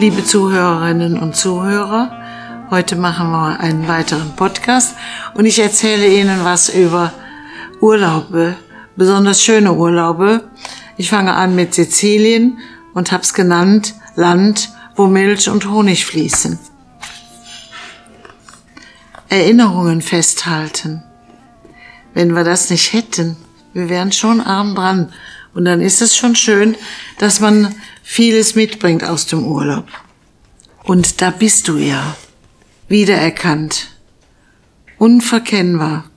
Liebe Zuhörerinnen und Zuhörer, heute machen wir einen weiteren Podcast und ich erzähle Ihnen was über Urlaube, besonders schöne Urlaube. Ich fange an mit Sizilien und hab's genannt Land, wo Milch und Honig fließen. Erinnerungen festhalten. Wenn wir das nicht hätten, wir wären schon arm dran. Und dann ist es schon schön, dass man vieles mitbringt aus dem Urlaub. Und da bist du ja, wiedererkannt, unverkennbar.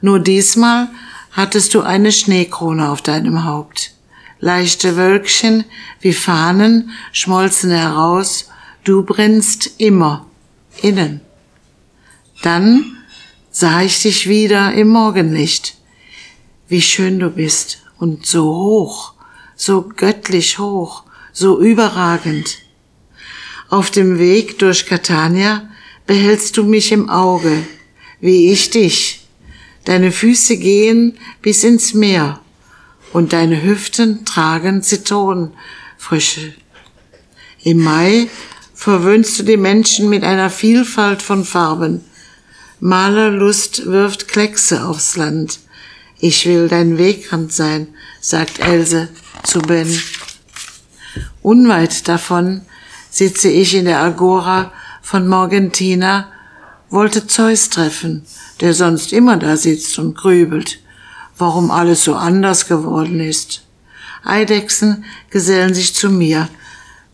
Nur diesmal hattest du eine Schneekrone auf deinem Haupt. Leichte Wölkchen wie Fahnen schmolzen heraus, du brennst immer innen. Dann sah ich dich wieder im Morgenlicht. Wie schön du bist und so hoch, so göttlich hoch, so überragend. Auf dem Weg durch Catania behältst du mich im Auge, wie ich dich. Deine Füße gehen bis ins Meer und deine Hüften tragen Zitronenfrüche. Im Mai verwöhnst du die Menschen mit einer Vielfalt von Farben. Malerlust wirft Kleckse aufs Land. Ich will dein Wegrand sein, sagt Else zu Ben. Unweit davon sitze ich in der Agora von Morgentina, wollte Zeus treffen, der sonst immer da sitzt und grübelt, warum alles so anders geworden ist. Eidechsen gesellen sich zu mir,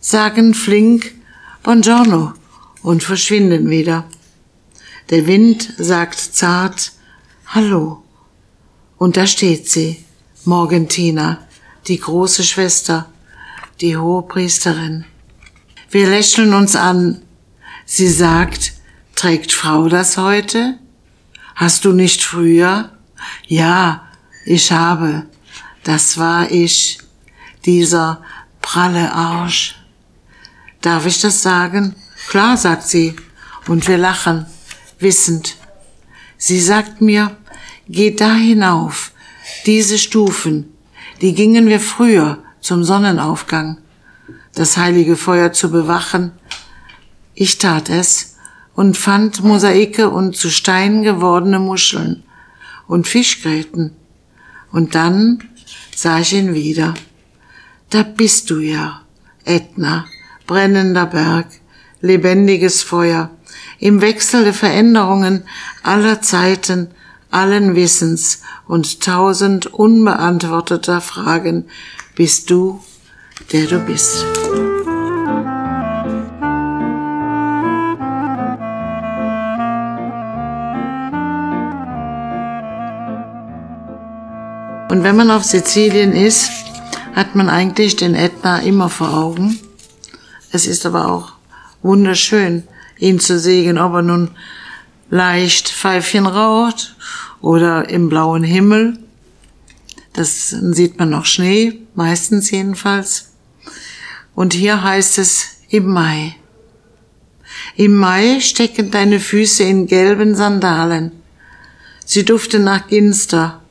sagen flink Buongiorno und verschwinden wieder. Der Wind sagt zart Hallo. Und da steht sie, Morgentina, die große Schwester, die hohe Priesterin. Wir lächeln uns an. Sie sagt, trägt Frau das heute? Hast du nicht früher? Ja, ich habe. Das war ich, dieser pralle Arsch. Darf ich das sagen? Klar, sagt sie, und wir lachen, wissend. Sie sagt mir, geh da hinauf, diese Stufen, die gingen wir früher zum Sonnenaufgang, das heilige Feuer zu bewachen. Ich tat es und fand Mosaike und zu Stein gewordene Muscheln und Fischgräten. Und dann sah ich ihn wieder. Da bist du ja, Ätna, brennender Berg, lebendiges Feuer, im Wechsel der Veränderungen aller Zeiten, allen Wissens und tausend unbeantworteter Fragen bist du, der du bist. Und wenn man auf Sizilien ist, hat man eigentlich den Ätna immer vor Augen. Es ist aber auch wunderschön, ihn zu sehen, ob er nun leicht Pfeifchen raucht oder im blauen Himmel. Das sieht man noch Schnee, meistens jedenfalls. Und hier heißt es im Mai. Im Mai stecken deine Füße in gelben Sandalen. Sie duften nach Ginster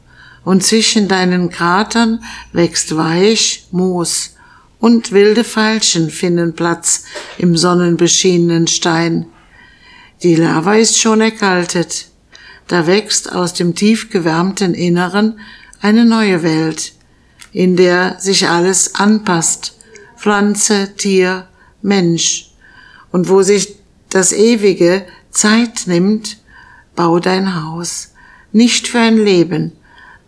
und zwischen deinen Kratern wächst weich Moos und wilde Veilchen finden Platz im sonnenbeschienenen Stein. Die Lava ist schon erkaltet. Da wächst aus dem tief gewärmten Inneren eine neue Welt, in der sich alles anpasst, Pflanze, Tier, Mensch, und wo sich das Ewige Zeit nimmt, bau dein Haus, nicht für ein Leben,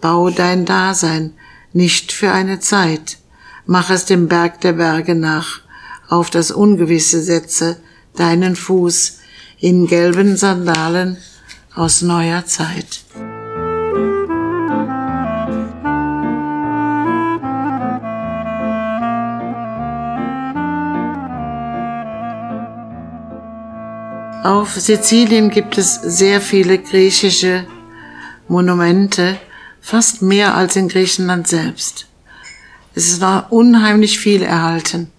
bau dein Dasein, nicht für eine Zeit, mach es dem Berg der Berge nach, auf das Ungewisse setze deinen Fuß in gelben Sandalen aus neuer Zeit. Auf Sizilien gibt es sehr viele griechische Monumente, fast mehr als in Griechenland selbst. Es noch unheimlich viel erhalten.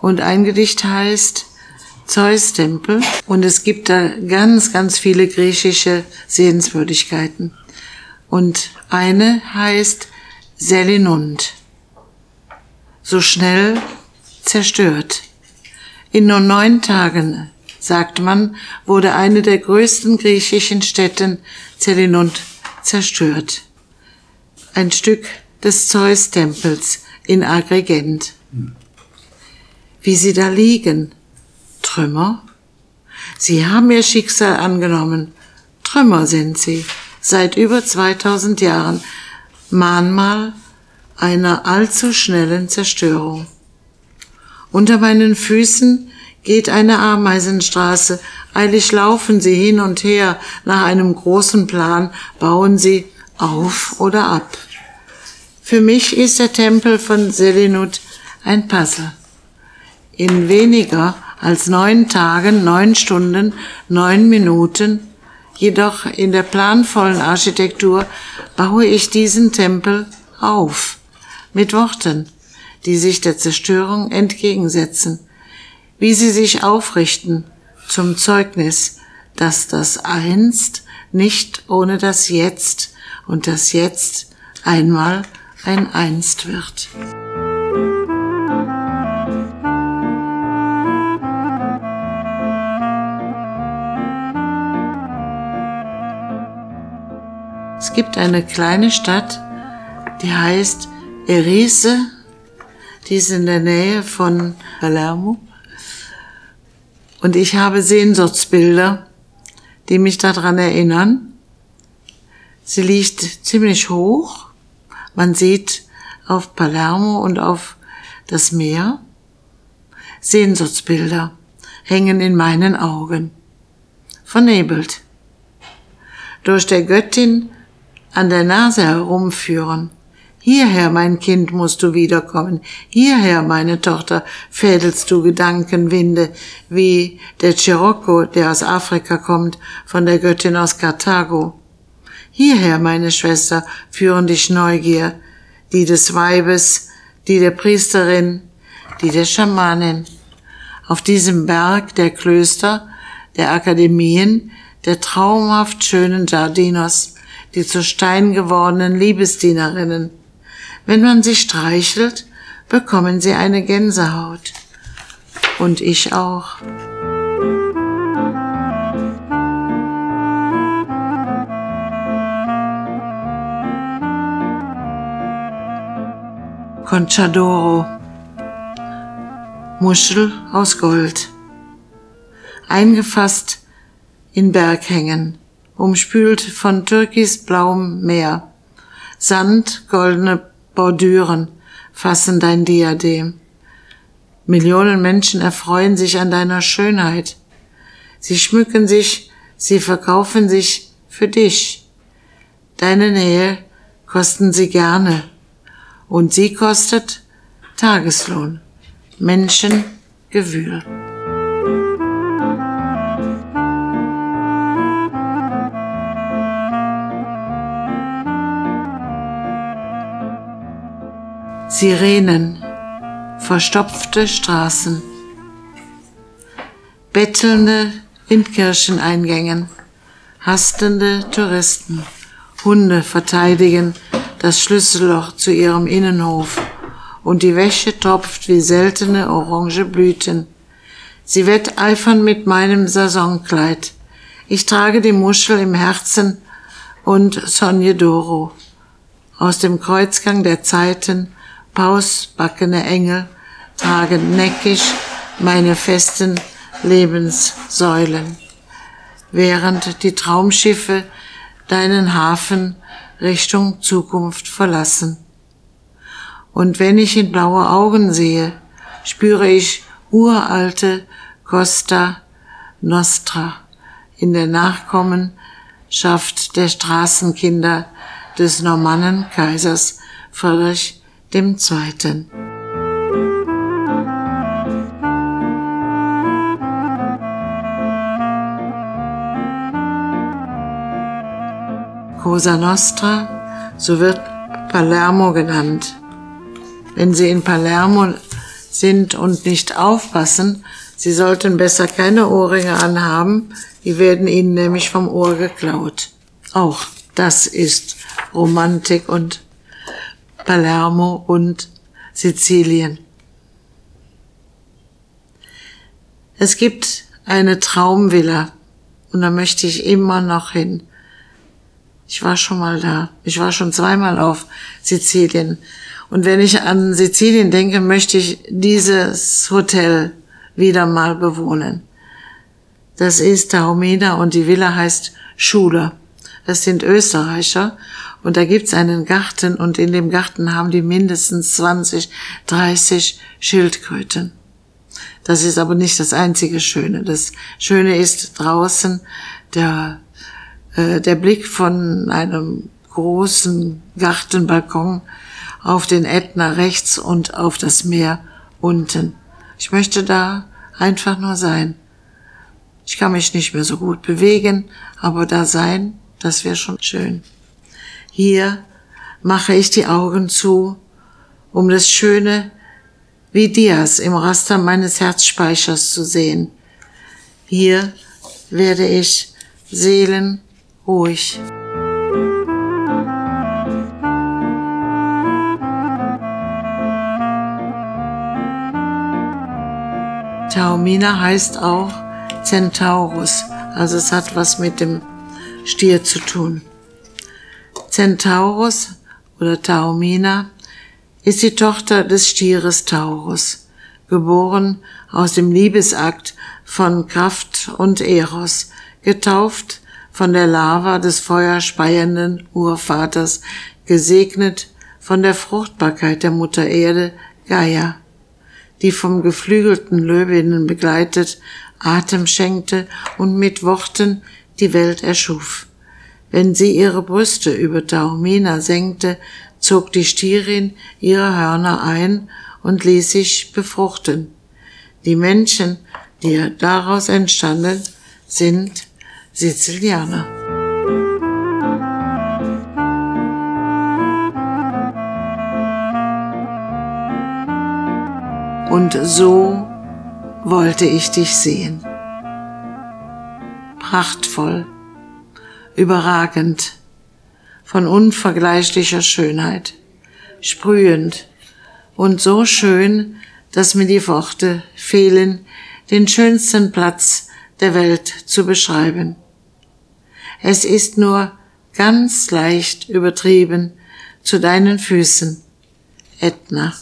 Und ein Gedicht heißt Zeus-Tempel und es gibt da ganz, ganz viele griechische Sehenswürdigkeiten. Und eine heißt Selinund. So schnell zerstört. In nur neun Tagen, sagt man, wurde eine der größten griechischen Städten Zelinund zerstört. Ein Stück des Zeus-Tempels in Agrigent. Wie sie da liegen, Trümmer? Sie haben ihr Schicksal angenommen. Trümmer sind sie, seit über 2000 Jahren, Mahnmal einer allzu schnellen Zerstörung. Unter meinen Füßen geht eine Ameisenstraße, eilig laufen sie hin und her, nach einem großen Plan bauen sie auf oder ab. Für mich ist der Tempel von Selinut ein Puzzle. In weniger als neun Tagen, neun Stunden, neun Minuten, jedoch in der planvollen Architektur baue ich diesen Tempel auf, mit Worten, die sich der Zerstörung entgegensetzen, wie sie sich aufrichten zum Zeugnis, dass das Einst nicht ohne das Jetzt und das Jetzt einmal ein Einst wird. Es gibt eine kleine Stadt, die heißt Erice, die ist in der Nähe von Palermo. Und ich habe Sehnsuchtsbilder, die mich daran erinnern. Sie liegt ziemlich hoch man sieht auf Palermo und auf das Meer. Sehnsuchtsbilder hängen in meinen Augen. Vernebelt. Durch der Göttin an der Nase herumführen. Hierher, mein Kind, musst du wiederkommen. Hierher, meine Tochter, fädelst du Gedankenwinde, wie der Cherokco, der aus Afrika kommt, von der Göttin aus Karthago. Hierher, meine Schwester, führen dich Neugier, die des Weibes, die der Priesterin, die der Schamanin. Auf diesem Berg der Klöster, der Akademien, der traumhaft schönen Jardinos, die zu Stein gewordenen Liebesdienerinnen. Wenn man sie streichelt, bekommen sie eine Gänsehaut. Und ich auch. Conchadoro. Muschel aus Gold. Eingefasst in Berghängen, umspült von türkisblauem Meer. Sand, goldene Bordüren fassen dein Diadem. Millionen Menschen erfreuen sich an deiner Schönheit. Sie schmücken sich, sie verkaufen sich für dich. Deine Nähe kosten sie gerne und sie kostet Tageslohn, Menschengewühl. Sirenen, verstopfte Straßen, bettelnde in Kircheneingängen, hastende Touristen, Hunde verteidigen das Schlüsselloch zu ihrem Innenhof und die Wäsche tropft wie seltene orange Blüten. Sie wetteifern mit meinem Saisonkleid. Ich trage die Muschel im Herzen und Sonje Doro. Aus dem Kreuzgang der Zeiten, pausbackene Engel tragen neckisch meine festen Lebenssäulen, während die Traumschiffe deinen Hafen Richtung Zukunft verlassen. Und wenn ich in blaue Augen sehe, spüre ich uralte Costa Nostra in der Nachkommenschaft der Straßenkinder des Normannenkaisers Friedrich II. Cosa Nostra, so wird Palermo genannt. Wenn Sie in Palermo sind und nicht aufpassen, Sie sollten besser keine Ohrringe anhaben, die werden Ihnen nämlich vom Ohr geklaut. Auch das ist Romantik und Palermo und Sizilien. Es gibt eine Traumvilla und da möchte ich immer noch hin. Ich war schon mal da. Ich war schon zweimal auf Sizilien. Und wenn ich an Sizilien denke, möchte ich dieses Hotel wieder mal bewohnen. Das ist Taormina und die Villa heißt Schule. Das sind Österreicher und da gibt's einen Garten und in dem Garten haben die mindestens 20, 30 Schildkröten. Das ist aber nicht das einzige Schöne. Das Schöne ist draußen der, äh, der Blick von einem großen Gartenbalkon auf den Ätna rechts und auf das Meer unten. Ich möchte da einfach nur sein. Ich kann mich nicht mehr so gut bewegen, aber da sein, das wäre schon schön. Hier mache ich die Augen zu, um das Schöne wie Dias im Raster meines Herzspeichers zu sehen. Hier werde ich seelenruhig. Taumina heißt auch Centaurus, also es hat was mit dem Stier zu tun. Centaurus oder Taumina ist die Tochter des Stieres Taurus, geboren aus dem Liebesakt von Kraft und Eros, getauft von der Lava des feuerspeienden Urvaters, gesegnet von der Fruchtbarkeit der Mutter Erde, Gaia die vom geflügelten Löwinnen begleitet Atem schenkte und mit Worten die Welt erschuf. Wenn sie ihre Brüste über Taormina senkte, zog die Stierin ihre Hörner ein und ließ sich befruchten. Die Menschen, die daraus entstanden, sind Sizilianer. Und so wollte ich dich sehen. Prachtvoll, überragend, von unvergleichlicher Schönheit, sprühend und so schön, dass mir die Worte fehlen, den schönsten Platz der Welt zu beschreiben. Es ist nur ganz leicht übertrieben zu deinen Füßen, Ätna.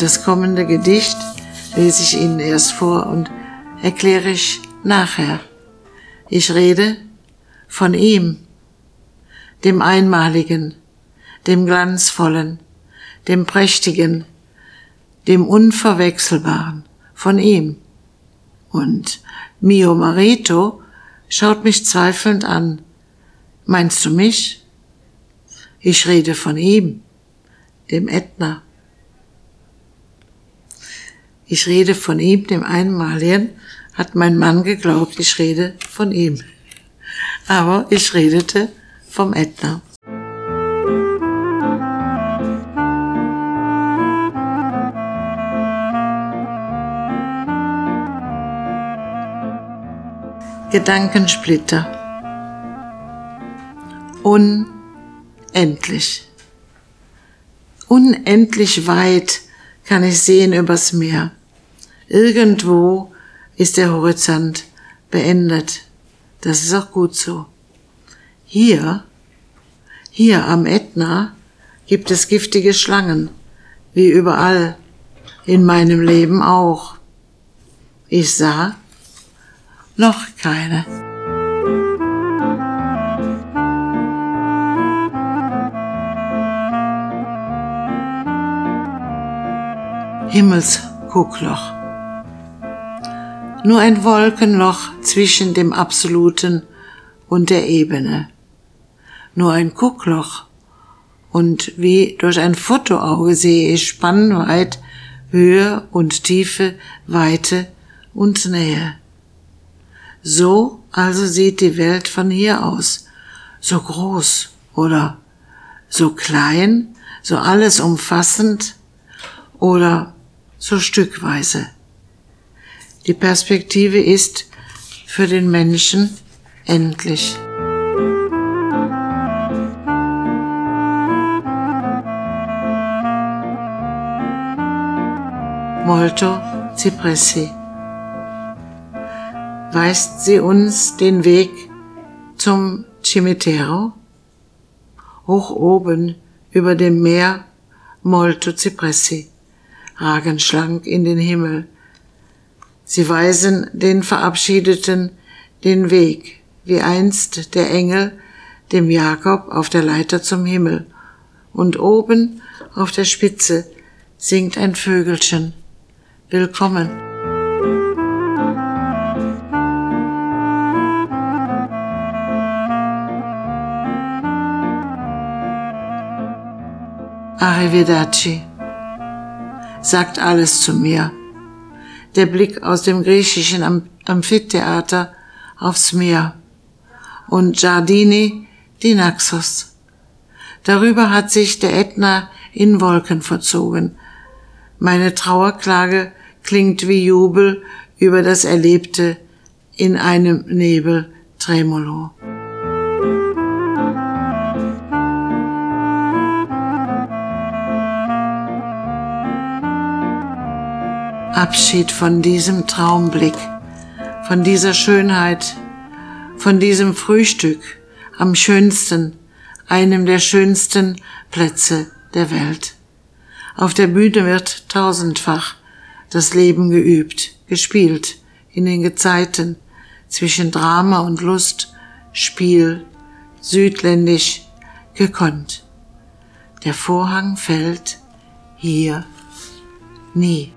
Das kommende Gedicht lese ich Ihnen erst vor und erkläre ich nachher. Ich rede von ihm, dem Einmaligen, dem Glanzvollen, dem Prächtigen, dem Unverwechselbaren, von ihm. Und mio marito schaut mich zweifelnd an. Meinst du mich? Ich rede von ihm, dem Ätna. Ich rede von ihm, dem Einmaligen, hat mein Mann geglaubt, ich rede von ihm. Aber ich redete vom Ätna. Gedankensplitter. Unendlich. Unendlich weit kann ich sehen übers Meer. Irgendwo ist der Horizont beendet. Das ist auch gut so. Hier, hier am Ätna gibt es giftige Schlangen, wie überall, in meinem Leben auch. Ich sah noch keine. Himmelsguckloch nur ein Wolkenloch zwischen dem Absoluten und der Ebene. Nur ein Guckloch. Und wie durch ein Fotoauge sehe ich spannweit Höhe und Tiefe, Weite und Nähe. So also sieht die Welt von hier aus. So groß oder so klein, so alles umfassend oder so stückweise. Die Perspektive ist für den Menschen endlich. Molto Cipressi weist sie uns den Weg zum Cimitero? Hoch oben über dem Meer Molto Cipressi, ragen schlank in den Himmel, Sie weisen den Verabschiedeten den Weg, wie einst der Engel dem Jakob auf der Leiter zum Himmel. Und oben auf der Spitze singt ein Vögelchen. Willkommen. Arrivederci sagt alles zu mir. Der Blick aus dem griechischen Amphitheater aufs Meer und Giardini die Naxos. Darüber hat sich der Ätna in Wolken verzogen. Meine Trauerklage klingt wie Jubel über das Erlebte in einem Nebel Tremolo. Abschied von diesem Traumblick, von dieser Schönheit, von diesem Frühstück am schönsten, einem der schönsten Plätze der Welt. Auf der Bühne wird tausendfach das Leben geübt, gespielt, in den Gezeiten, zwischen Drama und Lust, Spiel, südländisch, gekonnt. Der Vorhang fällt hier nie.